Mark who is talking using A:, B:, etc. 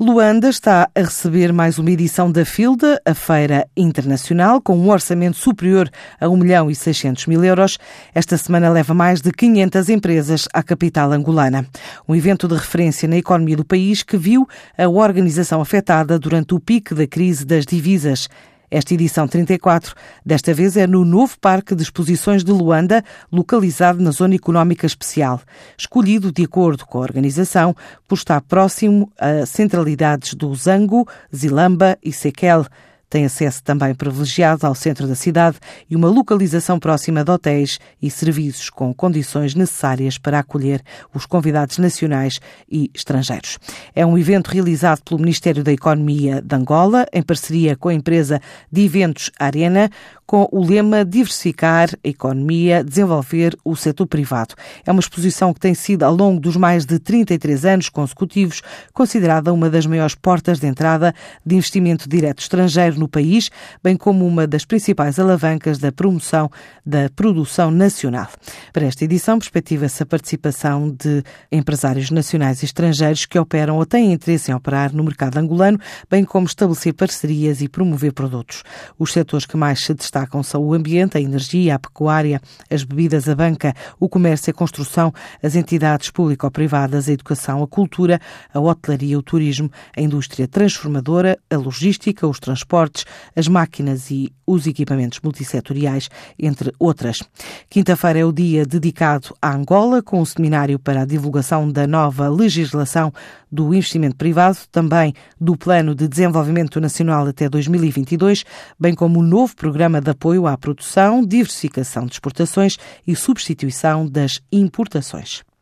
A: Luanda está a receber mais uma edição da FILDA, a Feira Internacional, com um orçamento superior a 1 milhão e 600 mil euros. Esta semana leva mais de 500 empresas à capital angolana. Um evento de referência na economia do país que viu a organização afetada durante o pico da crise das divisas. Esta edição 34, desta vez, é no novo Parque de Exposições de Luanda, localizado na Zona Económica Especial, escolhido de acordo com a organização por estar próximo a centralidades do Zango, Zilamba e Sequel. Tem acesso também privilegiado ao centro da cidade e uma localização próxima de hotéis e serviços com condições necessárias para acolher os convidados nacionais e estrangeiros. É um evento realizado pelo Ministério da Economia de Angola, em parceria com a empresa de eventos Arena, com o lema Diversificar a economia, desenvolver o setor privado. É uma exposição que tem sido, ao longo dos mais de 33 anos consecutivos, considerada uma das maiores portas de entrada de investimento direto estrangeiro no país, bem como uma das principais alavancas da promoção da produção nacional. Para esta edição, perspectiva-se a participação de empresários nacionais e estrangeiros que operam ou têm interesse em operar no mercado angolano, bem como estabelecer parcerias e promover produtos. Os setores que mais se destacam são o ambiente, a energia, a pecuária, as bebidas, a banca, o comércio a construção, as entidades público-privadas, a educação, a cultura, a hotelaria, o turismo, a indústria transformadora, a logística, os transportes, as máquinas e os equipamentos multissetoriais, entre outras. Quinta-feira é o dia dedicado à Angola, com um seminário para a divulgação da nova legislação do investimento privado, também do Plano de Desenvolvimento Nacional até 2022, bem como o novo programa de apoio à produção, diversificação de exportações e substituição das importações.